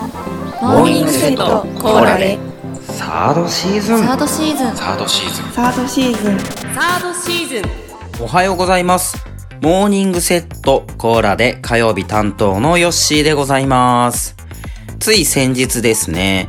モーニングセットコーラで。サードシーズン。サードシーズン。サードシーズン。サードシーズン。サードシーズン。おはようございます。モーニングセットコーラで火曜日担当のヨッシーでございます。つい先日ですね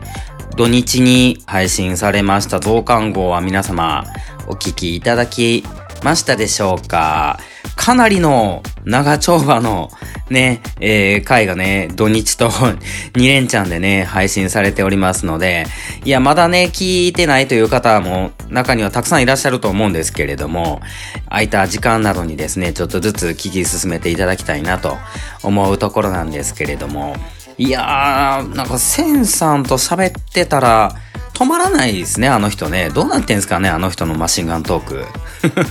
土日に配信されました増刊号は皆様お聞きいただきましたでしょうか。かなりの長丁場のね、えー、回がね、土日と 2連チャンでね、配信されておりますので、いや、まだね、聞いてないという方も中にはたくさんいらっしゃると思うんですけれども、空いた時間などにですね、ちょっとずつ聞き進めていただきたいなと思うところなんですけれども、いやー、なんかセンさんと喋ってたら、止まらないですね、あの人ね。どうなってんすかね、あの人のマシンガントーク。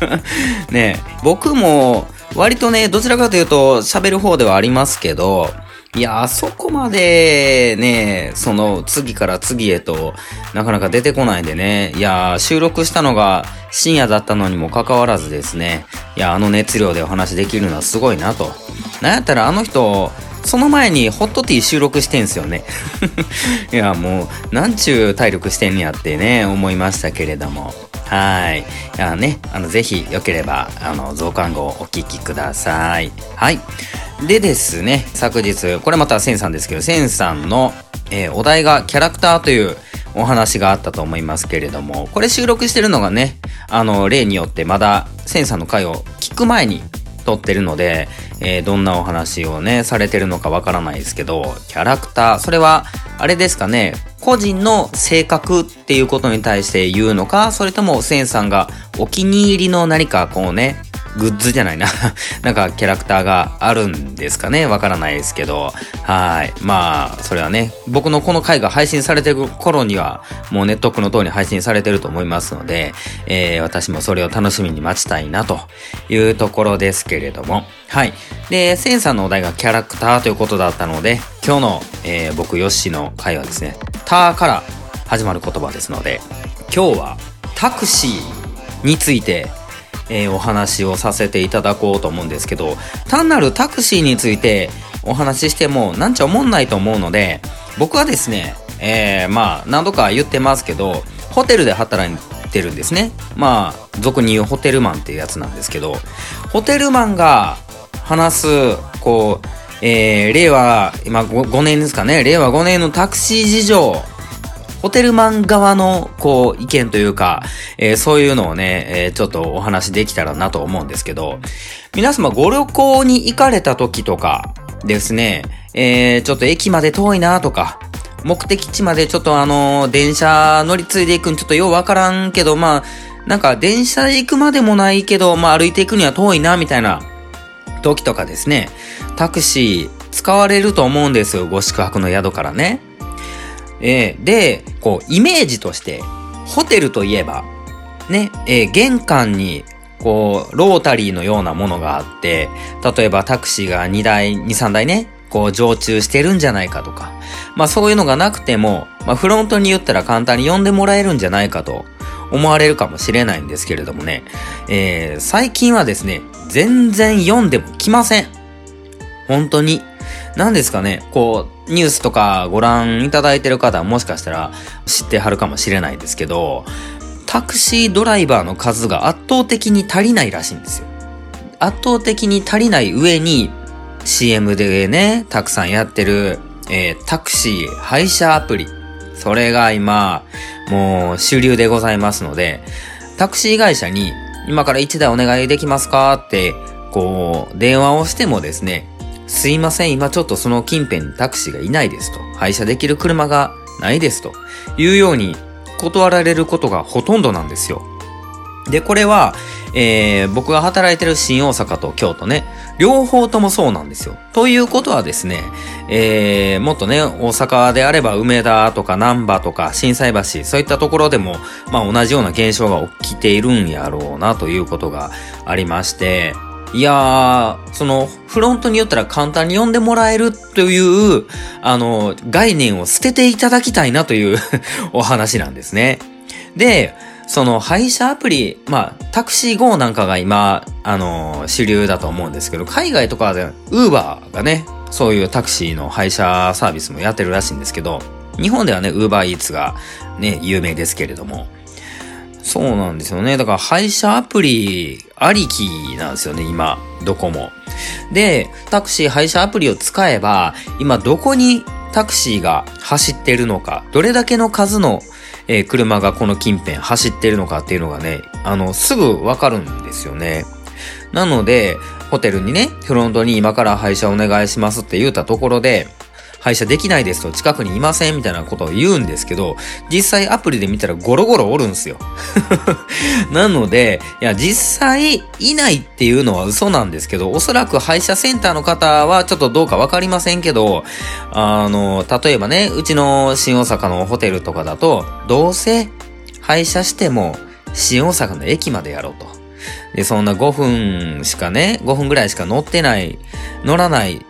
ね僕も、割とね、どちらかというと喋る方ではありますけど、いや、あそこまでね、その次から次へとなかなか出てこないでね。いや、収録したのが深夜だったのにもかかわらずですね。いや、あの熱量でお話できるのはすごいなと。なんやったらあの人、その前にホットティー収録してんすよね。いや、もう、なんちゅう体力してんやってね、思いましたけれども。はい。いやね、あの、ぜひ、よければ、あの、増刊号お聞きください。はい。でですね、昨日、これまたセンさんですけど、センさんの、えー、お題がキャラクターというお話があったと思いますけれども、これ収録してるのがね、あの、例によってまだ、センさんの回を聞く前に撮ってるので、えー、どんなお話をね、されてるのかわからないですけど、キャラクター、それは、あれですかね、個人の性格っていうことに対して言うのか、それともセンさんがお気に入りの何かこうね、グッズじゃないな なんかキャラクターがあるんですかねわからないですけど。はい。まあ、それはね、僕のこの回が配信されてる頃には、もうネットクの通り配信されてると思いますので、えー、私もそれを楽しみに待ちたいなというところですけれども。はい。で、センさんのお題がキャラクターということだったので、今日の、えー、僕、ヨッシーの回はですね、ターから始まる言葉ですので、今日はタクシーについて、えー、お話をさせていただこうと思うんですけど、単なるタクシーについてお話ししてもなんちゃ思んないと思うので、僕はですね、えー、まあ何度か言ってますけど、ホテルで働いてるんですね。まあ、俗に言うホテルマンっていうやつなんですけど、ホテルマンが話す、こう、えー、令和、今 5, 5年ですかね、令和5年のタクシー事情、ホテルマン側の、こう、意見というか、えー、そういうのをね、えー、ちょっとお話できたらなと思うんですけど、皆様ご旅行に行かれた時とかですね、えー、ちょっと駅まで遠いなとか、目的地までちょっとあの電車乗り継いでいくんちょっとようわからんけど、まあ、なんか電車行くまでもないけど、まあ歩いていくには遠いな、みたいな時とかですね、タクシー使われると思うんですよ、ご宿泊の宿からね。えー、で、こう、イメージとして、ホテルといえば、ね、えー、玄関に、こう、ロータリーのようなものがあって、例えばタクシーが2台、2、3台ね、こう、常駐してるんじゃないかとか、まあそういうのがなくても、まあフロントに言ったら簡単に呼んでもらえるんじゃないかと思われるかもしれないんですけれどもね、えー、最近はですね、全然読んでも来ません。本当に。何ですかね、こう、ニュースとかご覧いただいてる方はもしかしたら知ってはるかもしれないですけど、タクシードライバーの数が圧倒的に足りないらしいんですよ。圧倒的に足りない上に CM でね、たくさんやってる、えー、タクシー配車アプリ。それが今、もう主流でございますので、タクシー会社に今から1台お願いできますかって、こう、電話をしてもですね、すいません、今ちょっとその近辺にタクシーがいないですと。配車できる車がないですと。いうように断られることがほとんどなんですよ。で、これは、えー、僕が働いてる新大阪と京都ね、両方ともそうなんですよ。ということはですね、えー、もっとね、大阪であれば梅田とか南波とか震災橋、そういったところでも、まあ同じような現象が起きているんやろうなということがありまして、いやー、その、フロントによったら簡単に呼んでもらえるという、あの、概念を捨てていただきたいなという お話なんですね。で、その配車アプリ、まあ、タクシー GO なんかが今、あの、主流だと思うんですけど、海外とかで、ウーバーがね、そういうタクシーの配車サービスもやってるらしいんですけど、日本ではね、ウーバーイーツがね、有名ですけれども、そうなんですよね。だから配車アプリありきなんですよね、今、どこも。で、タクシー配車アプリを使えば、今どこにタクシーが走ってるのか、どれだけの数の、えー、車がこの近辺走ってるのかっていうのがね、あの、すぐわかるんですよね。なので、ホテルにね、フロントに今から配車お願いしますって言ったところで、配車できないですと近くにいませんみたいなことを言うんですけど、実際アプリで見たらゴロゴロおるんすよ。なので、いや、実際いないっていうのは嘘なんですけど、おそらく配車センターの方はちょっとどうかわかりませんけど、あの、例えばね、うちの新大阪のホテルとかだと、どうせ配車しても新大阪の駅までやろうと。で、そんな5分しかね、5分ぐらいしか乗ってない、乗らない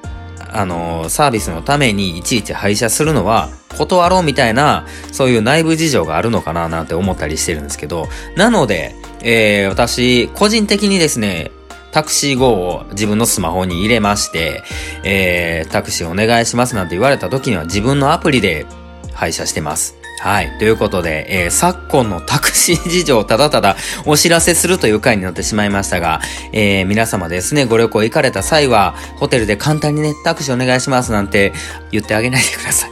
あの、サービスのためにいちいち廃車するのは断ろうみたいな、そういう内部事情があるのかななんて思ったりしてるんですけど、なので、えー、私、個人的にですね、タクシー号を自分のスマホに入れまして、えー、タクシーお願いしますなんて言われた時には自分のアプリで配車してます。はい。ということで、えー、昨今のタクシー事情をただただお知らせするという回になってしまいましたが、えー、皆様ですね、ご旅行行かれた際は、ホテルで簡単にね、タクシーお願いしますなんて言ってあげないでください。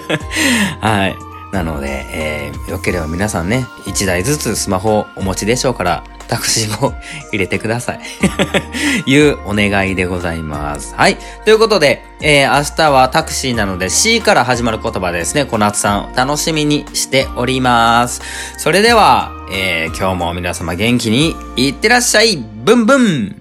はい。なので、えー、よければ皆さんね、一台ずつスマホをお持ちでしょうから、タクシーも 入れてください いうお願いでございます。はい。ということで、えー、明日はタクシーなので C から始まる言葉ですね。小夏さん、楽しみにしております。それでは、えー、今日も皆様元気にいってらっしゃいブンブン